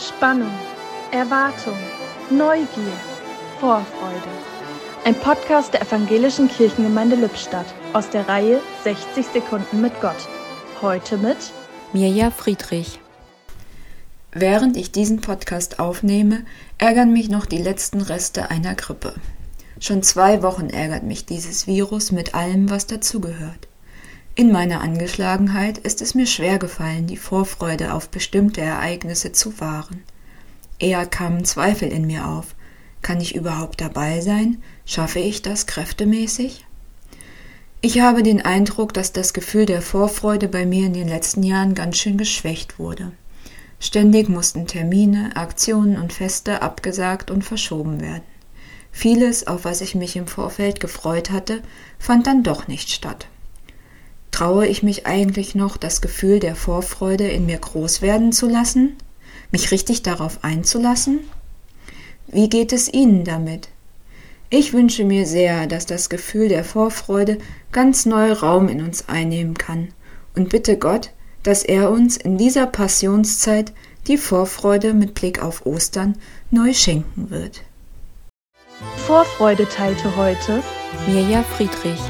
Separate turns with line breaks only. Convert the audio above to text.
Spannung, Erwartung, Neugier, Vorfreude. Ein Podcast der Evangelischen Kirchengemeinde Lippstadt aus der Reihe 60 Sekunden mit Gott. Heute mit
Mirja Friedrich. Während ich diesen Podcast aufnehme, ärgern mich noch die letzten Reste einer Grippe. Schon zwei Wochen ärgert mich dieses Virus mit allem, was dazugehört. In meiner Angeschlagenheit ist es mir schwer gefallen, die Vorfreude auf bestimmte Ereignisse zu wahren. Eher kamen Zweifel in mir auf. Kann ich überhaupt dabei sein? Schaffe ich das kräftemäßig? Ich habe den Eindruck, dass das Gefühl der Vorfreude bei mir in den letzten Jahren ganz schön geschwächt wurde. Ständig mussten Termine, Aktionen und Feste abgesagt und verschoben werden. Vieles, auf was ich mich im Vorfeld gefreut hatte, fand dann doch nicht statt. Traue ich mich eigentlich noch, das Gefühl der Vorfreude in mir groß werden zu lassen? Mich richtig darauf einzulassen? Wie geht es Ihnen damit? Ich wünsche mir sehr, dass das Gefühl der Vorfreude ganz neu Raum in uns einnehmen kann und bitte Gott, dass er uns in dieser Passionszeit die Vorfreude mit Blick auf Ostern neu schenken wird.
Vorfreude teilte heute
Mirja Friedrich